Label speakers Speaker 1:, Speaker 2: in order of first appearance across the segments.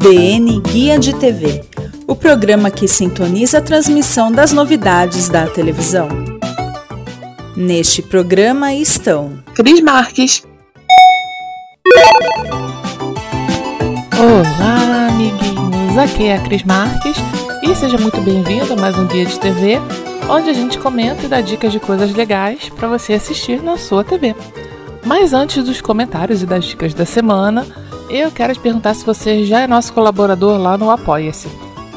Speaker 1: DN Guia de TV, o programa que sintoniza a transmissão das novidades da televisão. Neste programa estão
Speaker 2: Cris Marques.
Speaker 3: Olá, amiguinhos! Aqui é a Cris Marques e seja muito bem-vindo a mais um Dia de TV, onde a gente comenta e dá dicas de coisas legais para você assistir na sua TV. Mas antes dos comentários e das dicas da semana, eu quero te perguntar se você já é nosso colaborador lá no Apoia-se.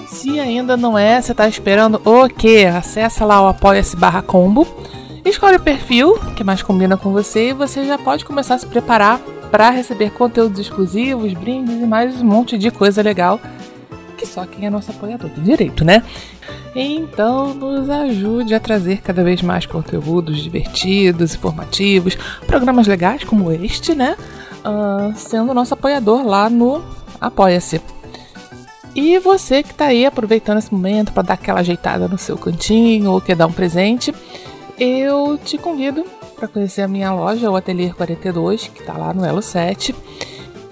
Speaker 3: Se ainda não é, você está esperando o quê? Acesse lá o apoia-se barra combo, escolhe o perfil que mais combina com você e você já pode começar a se preparar para receber conteúdos exclusivos, brindes e mais um monte de coisa legal que só quem é nosso apoiador tem direito, né? Então, nos ajude a trazer cada vez mais conteúdos divertidos, informativos, programas legais como este, né? Uh, sendo nosso apoiador lá no Apoia-se. E você que está aí aproveitando esse momento para dar aquela ajeitada no seu cantinho ou quer dar um presente, eu te convido para conhecer a minha loja, o Atelier 42, que está lá no Elo 7,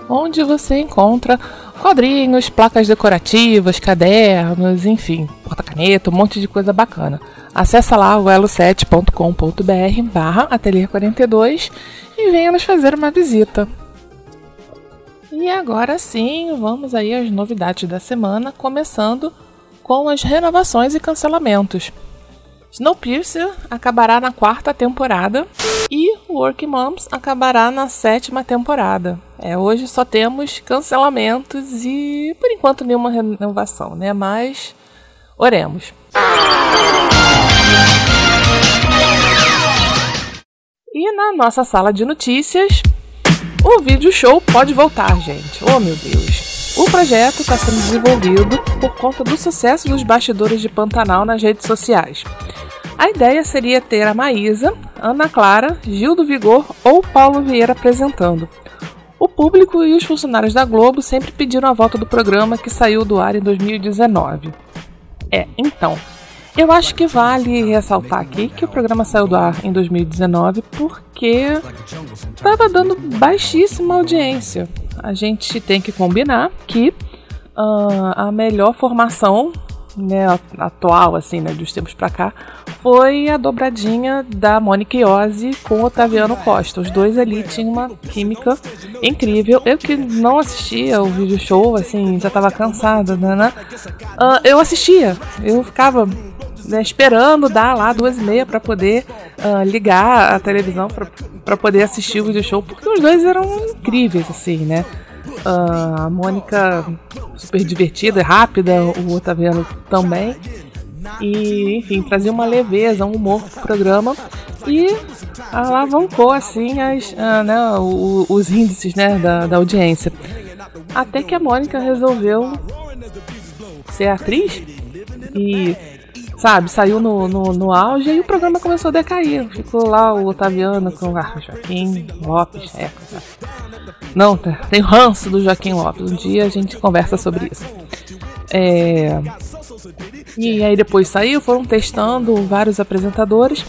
Speaker 3: onde você encontra quadrinhos, placas decorativas, cadernos, enfim, porta-caneta, um monte de coisa bacana. Acesse lá o elo7.com.br barra ateliê 42 e venha nos fazer uma visita. E agora sim, vamos aí às novidades da semana, começando com as renovações e cancelamentos. Snowpiercer acabará na quarta temporada e Working Moms acabará na sétima temporada. É, hoje só temos cancelamentos e por enquanto nenhuma renovação, né? Mas oremos. E na nossa sala de notícias, o vídeo show pode voltar, gente. Oh meu Deus! O projeto está sendo desenvolvido por conta do sucesso dos bastidores de Pantanal nas redes sociais. A ideia seria ter a Maísa, Ana Clara, Gil do Vigor ou Paulo Vieira apresentando. O público e os funcionários da Globo sempre pediram a volta do programa que saiu do ar em 2019. É, então, eu acho que vale ressaltar aqui que o programa saiu do ar em 2019 porque estava dando baixíssima audiência. A gente tem que combinar que uh, a melhor formação né, atual, assim, né, dos tempos pra cá, foi a dobradinha da Mônica Iose com Otaviano Costa. Os dois ali tinham uma química incrível. Eu que não assistia o vídeo show, assim, já tava cansada, né, né? Uh, eu assistia, eu ficava né, esperando dar lá duas e meia para poder uh, ligar a televisão para poder assistir o vídeo show, porque os dois eram incríveis, assim, né? Uh, a Mônica super divertida e rápida, o Otaviano também. E, enfim, trazia uma leveza, um humor pro programa. E alavancou, assim, as, uh, né, os, os índices né, da, da audiência. Até que a Mônica resolveu ser atriz e sabe, saiu no, no, no, auge e o programa começou a decair. Ficou lá o Otaviano com ah, Joaquim Lopes. É, não, tem o ranço do Joaquim Lopes. Um dia a gente conversa sobre isso. É, e aí depois saiu, foram testando vários apresentadores.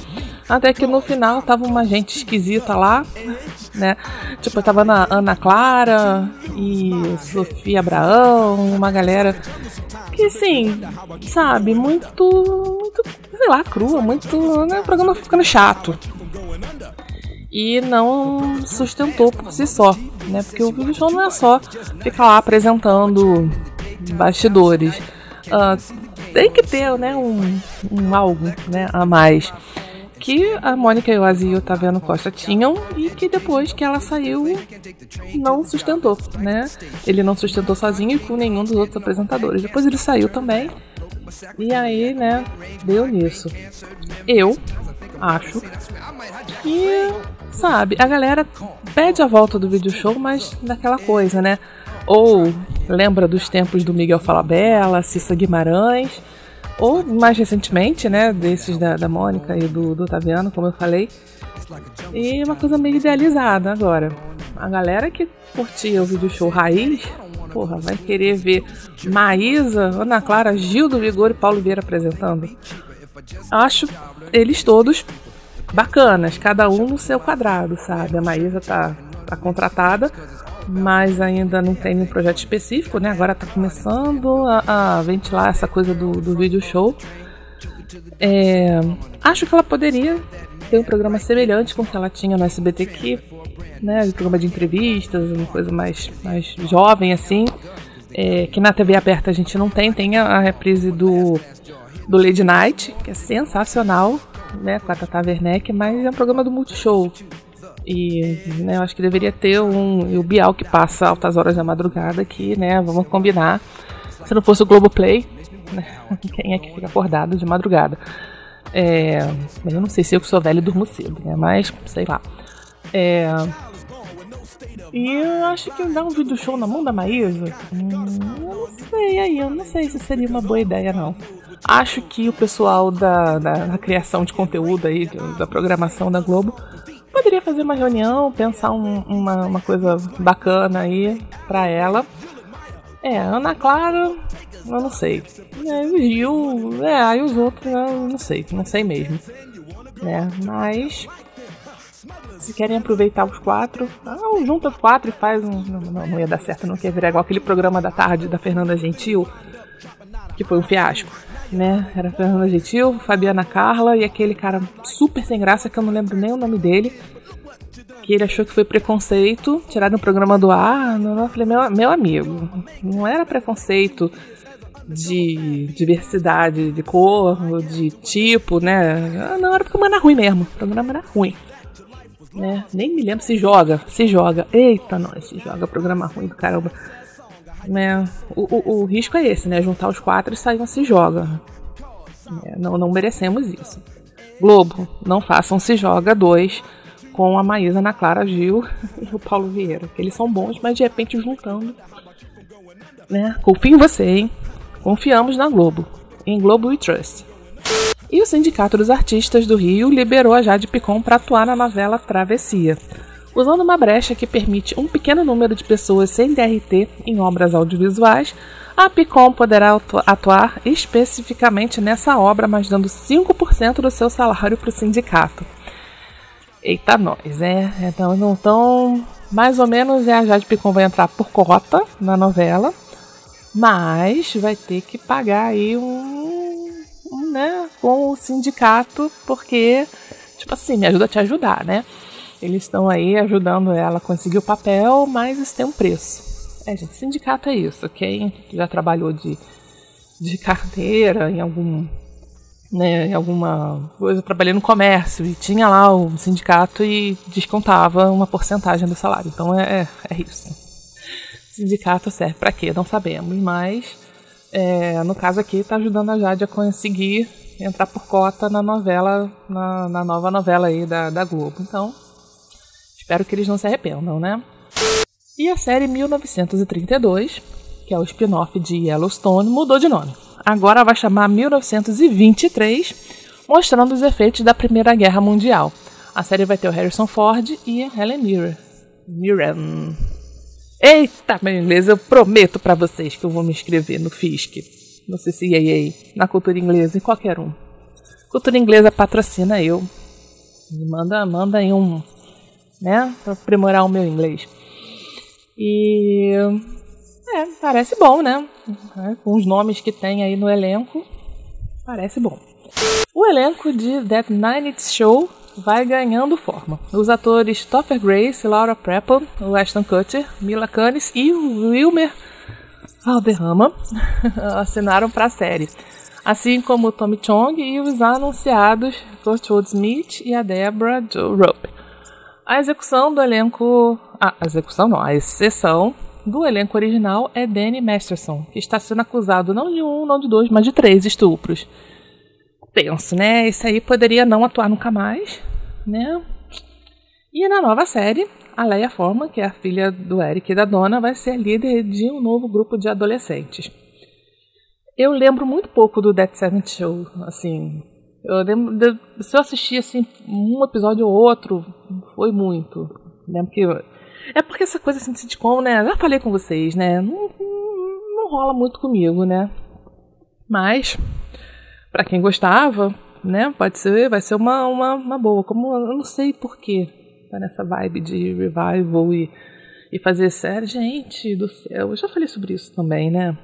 Speaker 3: Até que no final tava uma gente esquisita lá, né? Tipo, tava na Ana Clara e Sofia Abraão, uma galera que assim, sabe, muito, muito, sei lá, crua, muito. Né, o programa ficando chato. E não sustentou por si só, né? Porque o vídeo show não é só ficar lá apresentando bastidores. Uh, tem que ter, né, um, um algo, né, a mais que a Mônica e o Taviano Costa tinham e que depois que ela saiu não sustentou, né? Ele não sustentou sozinho e com nenhum dos outros apresentadores. Depois ele saiu também e aí, né, deu nisso. Eu acho E, sabe, a galera pede a volta do vídeo show, mas daquela coisa, né? Ou lembra dos tempos do Miguel Falabella, Cissa Guimarães, ou mais recentemente, né, desses da, da Mônica e do, do Taviano, como eu falei. E uma coisa meio idealizada agora. A galera que curtia o vídeo show raiz, porra, vai querer ver Maísa, Ana Clara, Gil do Vigor e Paulo Vieira apresentando. Acho eles todos bacanas, cada um no seu quadrado, sabe? A Maísa tá, tá contratada, mas ainda não tem um projeto específico, né? Agora tá começando a, a ventilar essa coisa do, do vídeo show. É, acho que ela poderia ter um programa semelhante com o que ela tinha no SBT, que, né, um programa de entrevistas, uma coisa mais, mais jovem assim, é, que na TV aberta a gente não tem, tem a, a reprise do, do Lady Night, que é sensacional, né, com a Tata Werneck, mas é um programa do Multishow. E né, eu acho que deveria ter um. E o Bial que passa altas horas da madrugada aqui, né? Vamos combinar. Se não fosse o Globoplay, né, quem é que fica acordado de madrugada? É, eu não sei se eu que sou velho e durmo cedo, né? Mas, sei lá. É, e eu acho que dar um vídeo show na mão da Maísa, hum, eu não sei aí, eu não sei se seria uma boa ideia não. Acho que o pessoal da, da, da criação de conteúdo aí, da programação da Globo, poderia fazer uma reunião, pensar um, uma, uma coisa bacana aí pra ela. É, Ana Clara, eu não sei. É, o Gil, é, aí os outros, eu não sei, não sei mesmo. É, mas. Se querem aproveitar os quatro, ah, junta os quatro e faz um. Não, não ia dar certo, não quer virar igual aquele programa da tarde da Fernanda Gentil, que foi um fiasco né? Era Fernanda Gentil, Fabiana Carla e aquele cara super sem graça que eu não lembro nem o nome dele. Que ele achou que foi preconceito, tiraram o programa do ar. Eu falei, meu, meu amigo, não era preconceito de diversidade de cor, de tipo, né? Não, era porque o programa era ruim mesmo. O programa era ruim. Né? Nem me lembro se joga. Se joga. Eita, nós, se joga programa ruim do caramba né? O, o, o, risco é esse, né? Juntar os quatro e sair um se joga. É, não, não merecemos isso. Globo, não façam se joga dois com a Maísa na Clara Gil e o Paulo Vieira. Eles são bons, mas de repente juntando. Né? Confio em você, hein? Confiamos na Globo. Em Globo We Trust. E o Sindicato dos Artistas do Rio liberou a Jade Picon para atuar na novela Travessia usando uma brecha que permite um pequeno número de pessoas sem DRT em obras audiovisuais, a PICOM poderá atuar especificamente nessa obra, mas dando 5% do seu salário para o sindicato. Eita, nós, é. Então, então, mais ou menos a Jade Picon vai entrar por cota na novela, mas vai ter que pagar aí um, um né, com o sindicato, porque, tipo assim, me ajuda a te ajudar, né? Eles estão aí ajudando ela a conseguir o papel, mas isso tem um preço. É, gente, sindicato é isso. Quem já trabalhou de, de carteira em algum. Né, em alguma coisa, eu trabalhei no comércio e tinha lá o sindicato e descontava uma porcentagem do salário. Então é, é, é isso. Sindicato serve para quê? Não sabemos, mas é, no caso aqui está ajudando a Jade a conseguir entrar por cota na novela, na, na nova novela aí da, da Globo. Então, Espero que eles não se arrependam, né? E a série 1932, que é o spin-off de Yellowstone, mudou de nome. Agora vai chamar 1923, mostrando os efeitos da Primeira Guerra Mundial. A série vai ter o Harrison Ford e a Helen Mirren. Mirren. Eita, meu inglês, eu prometo para vocês que eu vou me inscrever no FISC, no CCAA, na cultura inglesa, em qualquer um. Cultura inglesa patrocina eu. Manda, manda aí um, né? Pra aprimorar o meu inglês. E. É, parece bom, né? É, com os nomes que tem aí no elenco, parece bom. O elenco de That Nine Show vai ganhando forma. Os atores Topher Grace, Laura Prepple, Ashton Kutcher, Mila Kunis e Wilmer Valderrama assinaram para a série. Assim como Tommy Chong e os anunciados Gertrude Smith e a Deborah Jo Rope. A execução do elenco. A execução não, a exceção do elenco original é Danny Masterson, que está sendo acusado não de um, não de dois, mas de três estupros. Penso, né? Esse aí poderia não atuar nunca mais, né? E na nova série, a Leia Forman, que é a filha do Eric e da Donna, vai ser líder de um novo grupo de adolescentes. Eu lembro muito pouco do Dead Seventh Show, assim. Eu lembro se eu assistir assim um episódio ou outro, foi muito. Lembro que é porque essa coisa assim de sitcom, né? Já falei com vocês, né? Não, não, não rola muito comigo, né? Mas para quem gostava, né? Pode ser, vai ser uma, uma, uma boa. Como eu não sei porquê tá nessa vibe de revival e, e fazer série. Gente do céu, eu já falei sobre isso também, né?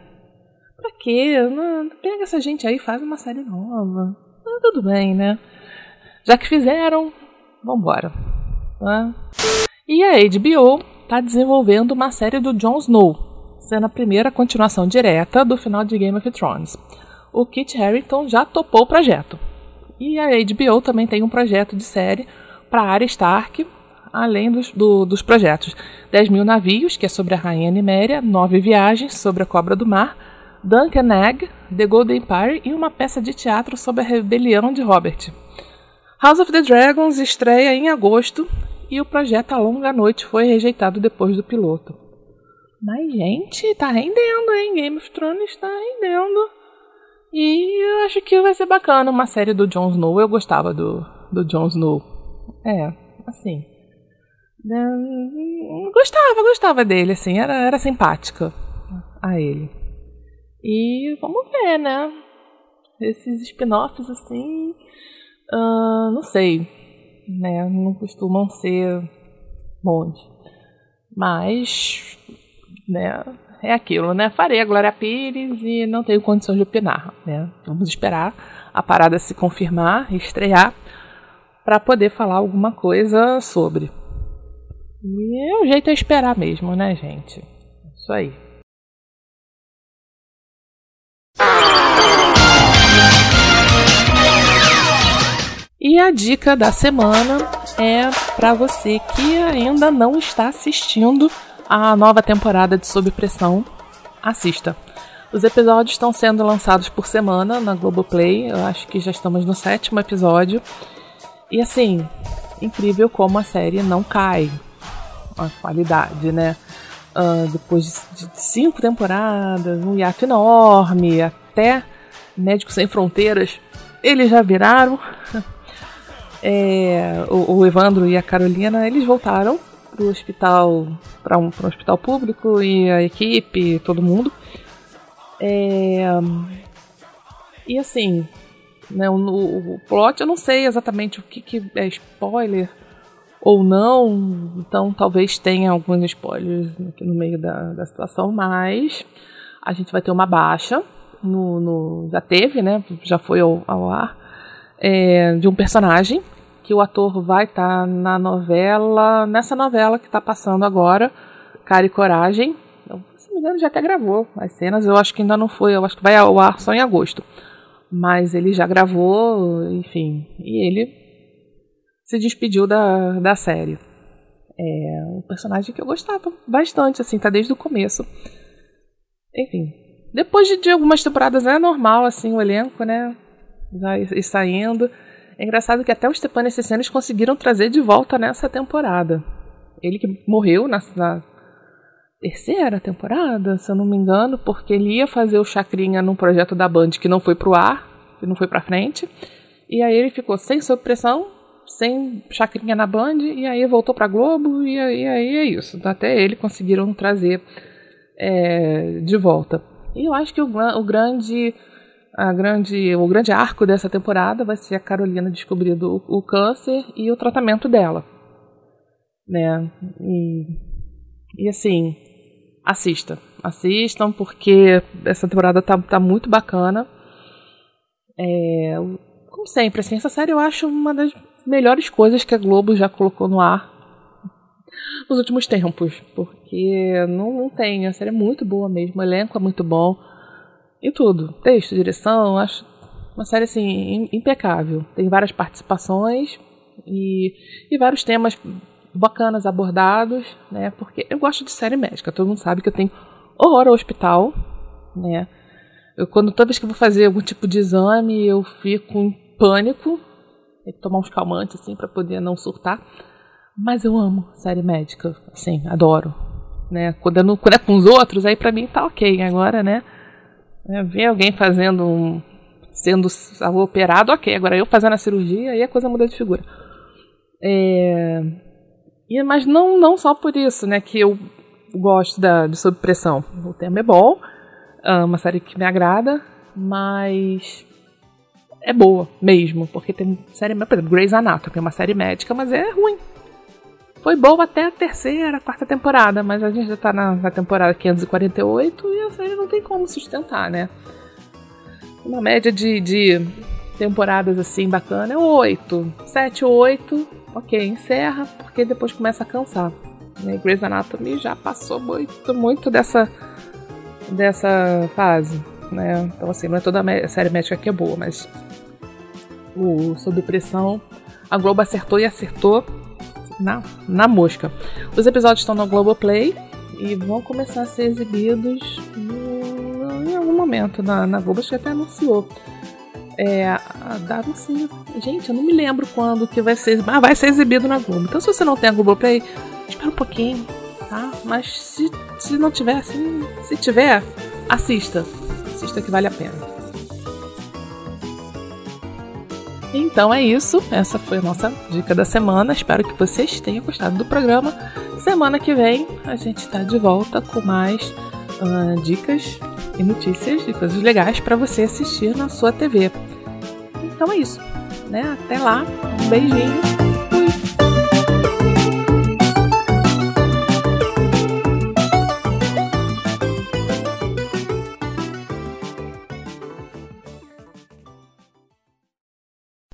Speaker 3: Pra quê? Não, pega essa gente aí faz uma série nova. Ah, tudo bem, né? Já que fizeram, vambora. Tá? E a HBO tá desenvolvendo uma série do Jon Snow, sendo a primeira continuação direta do final de Game of Thrones. O Kit Harington já topou o projeto. E a HBO também tem um projeto de série para Arya Stark, além dos, do, dos projetos 10 mil navios, que é sobre a Rainha Niméria, Nove Viagens, sobre a Cobra do Mar, Duncan Egg, The Golden Empire e uma peça de teatro sobre a rebelião de Robert. House of the Dragons estreia em agosto e o projeto A Longa Noite foi rejeitado depois do piloto. Mas, gente, tá rendendo, hein? Game of Thrones tá rendendo. E eu acho que vai ser bacana uma série do Jon Snow. Eu gostava do, do Jon Snow. É, assim. Gostava, gostava dele, assim. Era, era simpática a ele. E vamos ver, né? Esses spin-offs, assim. Uh, não sei. Né? Não costumam ser bons. Mas. Né? É aquilo, né? Farei a Glória Pires e não tenho condições de opinar, né? Vamos esperar a parada se confirmar, estrear, para poder falar alguma coisa sobre. E o jeito é esperar mesmo, né, gente? Isso aí. E a dica da semana é para você que ainda não está assistindo a nova temporada de Sob Pressão. Assista. Os episódios estão sendo lançados por semana na Globoplay. Eu acho que já estamos no sétimo episódio. E assim, incrível como a série não cai. A qualidade, né? Uh, depois de, cinco temporadas, um hiato enorme, até Médicos Sem Fronteiras, eles já viraram. É, o, o, Evandro e a Carolina, eles voltaram para o hospital, para um, um hospital público e a equipe, todo mundo. É, e assim, né, o, o, plot eu não sei exatamente o que, que é spoiler ou não, então talvez tenha alguns spoilers aqui no meio da, da situação, mas a gente vai ter uma baixa no, no já teve, né? Já foi ao, ao ar é, de um personagem que o ator vai estar tá na novela, nessa novela que está passando agora, Cara e Coragem. Eu, se me engano, já até gravou as cenas. Eu acho que ainda não foi, eu acho que vai ao ar só em agosto. Mas ele já gravou, enfim. E ele se despediu da, da série. É um personagem que eu gostava bastante, assim, tá desde o começo. Enfim, depois de, de algumas temporadas é normal, assim, o elenco, né? Já ir, ir saindo. É engraçado que até os Stepan Essenes conseguiram trazer de volta nessa temporada. Ele que morreu na, na, terceira temporada, se eu não me engano, porque ele ia fazer o Chacrinha num projeto da Band que não foi pro ar, que não foi pra frente. E aí ele ficou sem sob pressão, sem Chacrinha na Band, e aí voltou pra Globo, e aí, aí é isso. Até ele conseguiram trazer é, de volta. E eu acho que o, o grande a grande, o grande arco dessa temporada vai ser a Carolina descobrindo o, o câncer e o tratamento dela. Né? E, e assim, assista. Assistam, porque essa temporada tá, tá muito bacana. É, como sempre, assim, essa série eu acho uma das melhores coisas que a Globo já colocou no ar nos últimos tempos. Porque não, não tem, a série é muito boa mesmo, o elenco é muito bom. E tudo. Texto, direção, acho uma série assim impecável. Tem várias participações e, e vários temas bacanas abordados, né? Porque eu gosto de série médica. Todo mundo sabe que eu tenho horror ao hospital, né? Eu, quando toda vez que eu vou fazer algum tipo de exame, eu fico em pânico. Tem que tomar uns calmantes assim para poder não surtar. Mas eu amo série médica, assim, adoro. Né? Quando, não, quando é com os outros, aí pra mim tá ok. Agora, né? É, ver alguém fazendo um. sendo operado, ok. Agora eu fazendo a cirurgia, aí a coisa muda de figura. É, e, mas não, não só por isso, né? Que eu gosto da, de Sob Pressão. O tema é bom, é uma série que me agrada, mas é boa mesmo, porque tem série, por exemplo, Grey's Anatomy, é uma série médica, mas é ruim. Foi boa até a terceira, quarta temporada, mas a gente já tá na, na temporada 548 e a série não tem como sustentar, né? Uma média de, de temporadas assim bacana é oito, sete ou oito, ok, encerra, porque depois começa a cansar. Né? Grey's Anatomy já passou muito, muito dessa, dessa fase. Né? Então, assim, não é toda a série médica que é boa, mas o Sob Pressão, a Globo acertou e acertou na, na mosca. Os episódios estão no Globoplay e vão começar a ser exibidos no, em algum momento na, na Globo, acho que até anunciou. É, a, a, anuncia. Gente, eu não me lembro quando que vai ser, mas vai ser exibido na Globo. Então, se você não tem a Globoplay, espera um pouquinho, tá? Mas se, se não tiver, se, se tiver, assista. Assista que vale a pena. Então é isso. Essa foi a nossa dica da semana. Espero que vocês tenham gostado do programa. Semana que vem a gente está de volta com mais uh, dicas e notícias de coisas legais para você assistir na sua TV. Então é isso. Né? Até lá. Um beijinho.